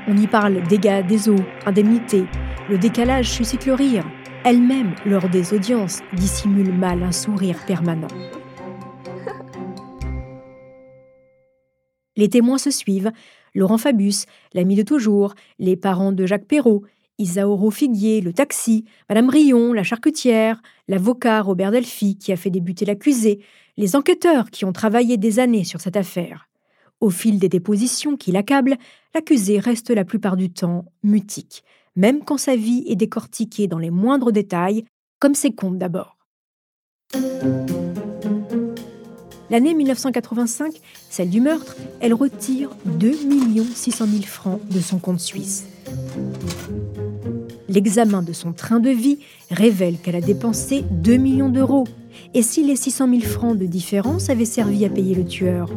On y parle dégâts des eaux, indemnités. Le décalage suscite le rire elle-même lors des audiences dissimule mal un sourire permanent. Les témoins se suivent, Laurent Fabius, l'ami de toujours, les parents de Jacques Perrault, Isauro Figuier, le taxi, Madame Rion, la charcutière, l'avocat Robert Delphi qui a fait débuter l'accusé, les enquêteurs qui ont travaillé des années sur cette affaire. Au fil des dépositions qui l'accablent, l'accusé reste la plupart du temps mutique même quand sa vie est décortiquée dans les moindres détails, comme ses comptes d'abord. L'année 1985, celle du meurtre, elle retire 2 600 000 francs de son compte suisse. L'examen de son train de vie révèle qu'elle a dépensé 2 millions d'euros. Et si les 600 000 francs de différence avaient servi à payer le tueur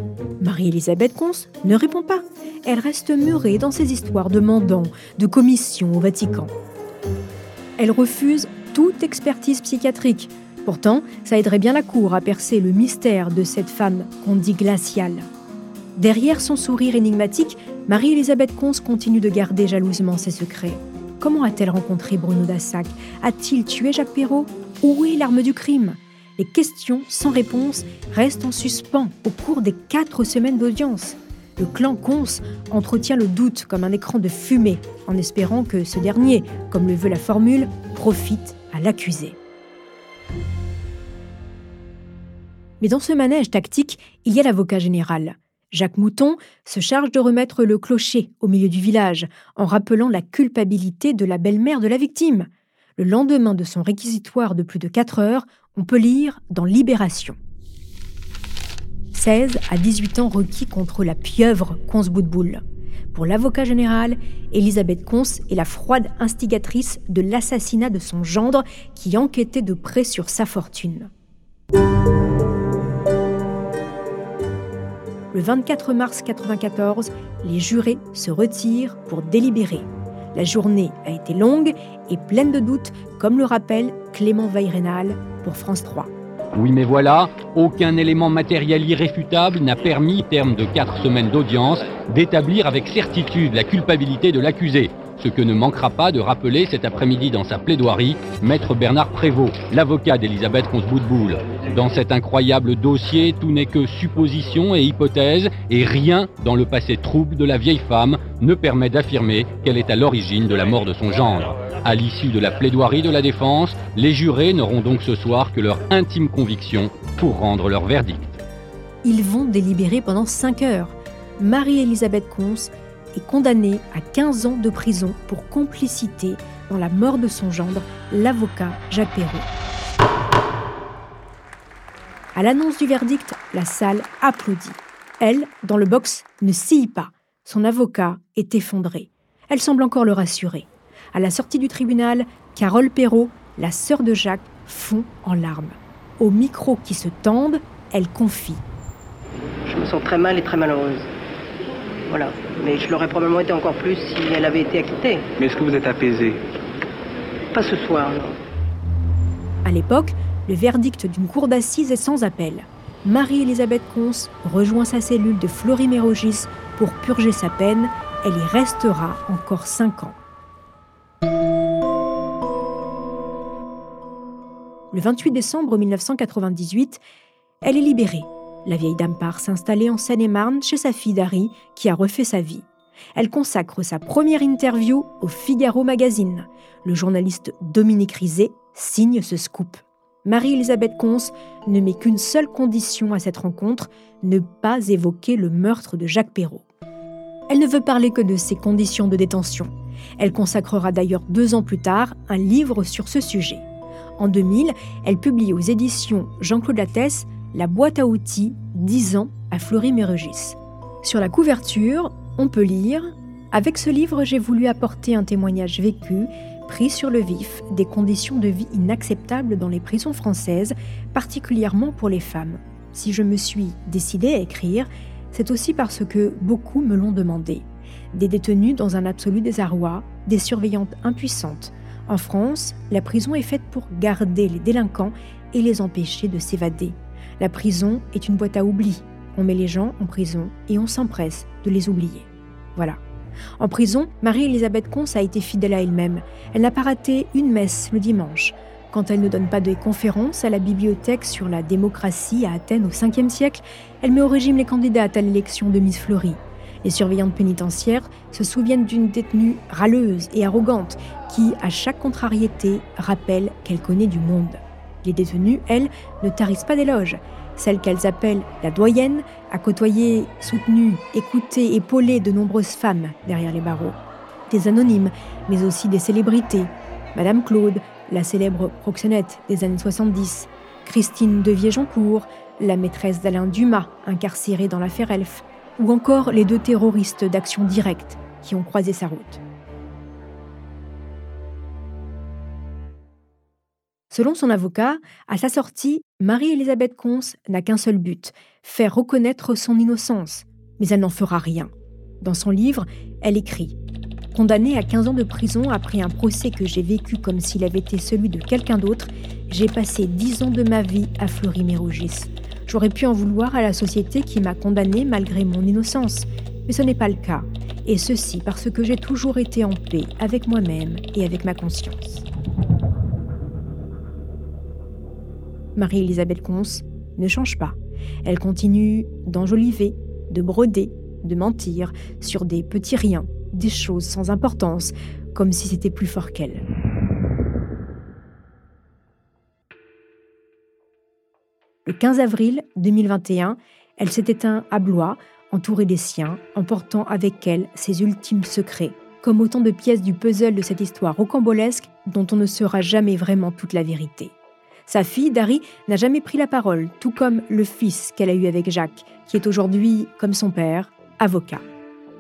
Marie-Elisabeth Cons ne répond pas. Elle reste murée dans ses histoires de mandants, de commissions au Vatican. Elle refuse toute expertise psychiatrique. Pourtant, ça aiderait bien la Cour à percer le mystère de cette femme qu'on dit glaciale. Derrière son sourire énigmatique, Marie-Elisabeth Cons continue de garder jalousement ses secrets. Comment a-t-elle rencontré Bruno Dassac? A-t-il tué Jacques Perrault? Où est l'arme du crime? Les questions sans réponse restent en suspens au cours des quatre semaines d'audience. Le clan Cons entretient le doute comme un écran de fumée, en espérant que ce dernier, comme le veut la formule, profite à l'accusé. Mais dans ce manège tactique, il y a l'avocat général. Jacques Mouton se charge de remettre le clocher au milieu du village, en rappelant la culpabilité de la belle-mère de la victime. Le lendemain de son réquisitoire de plus de 4 heures, on peut lire dans Libération. 16 à 18 ans requis contre la pieuvre Conce Boutboul. Pour l'avocat général, Elisabeth Conce est la froide instigatrice de l'assassinat de son gendre qui enquêtait de près sur sa fortune. Le 24 mars 1994, les jurés se retirent pour délibérer. La journée a été longue et pleine de doutes, comme le rappelle Clément Veyrenal pour France 3. Oui, mais voilà, aucun élément matériel irréfutable n'a permis, terme de quatre semaines d'audience, d'établir avec certitude la culpabilité de l'accusé ce que ne manquera pas de rappeler cet après-midi dans sa plaidoirie maître Bernard Prévost, l'avocat d'Elisabeth Consboutboul. Dans cet incroyable dossier, tout n'est que supposition et hypothèse, et rien dans le passé trouble de la vieille femme ne permet d'affirmer qu'elle est à l'origine de la mort de son gendre. À l'issue de la plaidoirie de la défense, les jurés n'auront donc ce soir que leur intime conviction pour rendre leur verdict. Ils vont délibérer pendant 5 heures. Marie-Elisabeth Cons est condamné à 15 ans de prison pour complicité dans la mort de son gendre, l'avocat Jacques Perrault. À l'annonce du verdict, la salle applaudit. Elle, dans le box, ne scie pas. Son avocat est effondré. Elle semble encore le rassurer. À la sortie du tribunal, Carole Perrault, la sœur de Jacques, fond en larmes. Au micro qui se tendent, elle confie. Je me sens très mal et très malheureuse. Voilà. Mais je l'aurais probablement été encore plus si elle avait été acquittée. Mais est-ce que vous êtes apaisé Pas ce soir, non. À l'époque, le verdict d'une cour d'assises est sans appel. Marie-Elisabeth Cons rejoint sa cellule de Florimérogis pour purger sa peine. Elle y restera encore cinq ans. Le 28 décembre 1998, elle est libérée la vieille dame part s'installer en Seine-et-Marne chez sa fille Dari, qui a refait sa vie. Elle consacre sa première interview au Figaro Magazine. Le journaliste Dominique Rizet signe ce scoop. Marie-Elisabeth Cons ne met qu'une seule condition à cette rencontre, ne pas évoquer le meurtre de Jacques Perrault. Elle ne veut parler que de ses conditions de détention. Elle consacrera d'ailleurs deux ans plus tard un livre sur ce sujet. En 2000, elle publie aux éditions Jean-Claude Lattès la boîte à outils 10 ans à Fleury-Mérogis. Sur la couverture, on peut lire Avec ce livre, j'ai voulu apporter un témoignage vécu, pris sur le vif, des conditions de vie inacceptables dans les prisons françaises, particulièrement pour les femmes. Si je me suis décidée à écrire, c'est aussi parce que beaucoup me l'ont demandé. Des détenus dans un absolu désarroi, des surveillantes impuissantes. En France, la prison est faite pour garder les délinquants et les empêcher de s'évader. La prison est une boîte à oubli. On met les gens en prison et on s'empresse de les oublier. Voilà. En prison, Marie-Elisabeth Cons a été fidèle à elle-même. Elle n'a pas raté une messe le dimanche. Quand elle ne donne pas de conférences à la bibliothèque sur la démocratie à Athènes au 5e siècle, elle met au régime les candidates à l'élection de Miss Fleury. Les surveillantes pénitentiaires se souviennent d'une détenue râleuse et arrogante qui, à chaque contrariété, rappelle qu'elle connaît du monde. Les détenues, elles, ne tarissent pas d'éloges. Celle qu'elles appellent la doyenne a côtoyé, soutenu, écouté, épaulé de nombreuses femmes derrière les barreaux. Des anonymes, mais aussi des célébrités. Madame Claude, la célèbre proxénète des années 70. Christine de Viejoncourt, la maîtresse d'Alain Dumas, incarcérée dans l'affaire Elf. Ou encore les deux terroristes d'action directe qui ont croisé sa route. Selon son avocat, à sa sortie, Marie-Elisabeth Cons n'a qu'un seul but, faire reconnaître son innocence. Mais elle n'en fera rien. Dans son livre, elle écrit Condamnée à 15 ans de prison après un procès que j'ai vécu comme s'il avait été celui de quelqu'un d'autre, j'ai passé 10 ans de ma vie à Fleury-Mérogis. J'aurais pu en vouloir à la société qui m'a condamnée malgré mon innocence, mais ce n'est pas le cas, et ceci parce que j'ai toujours été en paix avec moi-même et avec ma conscience. Marie-Elisabeth Cons ne change pas. Elle continue d'enjoliver, de broder, de mentir sur des petits riens, des choses sans importance, comme si c'était plus fort qu'elle. Le 15 avril 2021, elle s'est éteinte à Blois, entourée des siens, emportant avec elle ses ultimes secrets, comme autant de pièces du puzzle de cette histoire rocambolesque dont on ne saura jamais vraiment toute la vérité. Sa fille, Dari, n'a jamais pris la parole, tout comme le fils qu'elle a eu avec Jacques, qui est aujourd'hui, comme son père, avocat.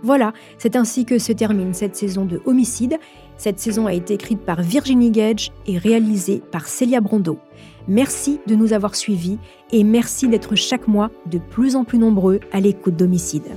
Voilà, c'est ainsi que se termine cette saison de Homicide. Cette saison a été écrite par Virginie Gage et réalisée par Célia Brondeau. Merci de nous avoir suivis et merci d'être chaque mois de plus en plus nombreux à l'écoute d'Homicide.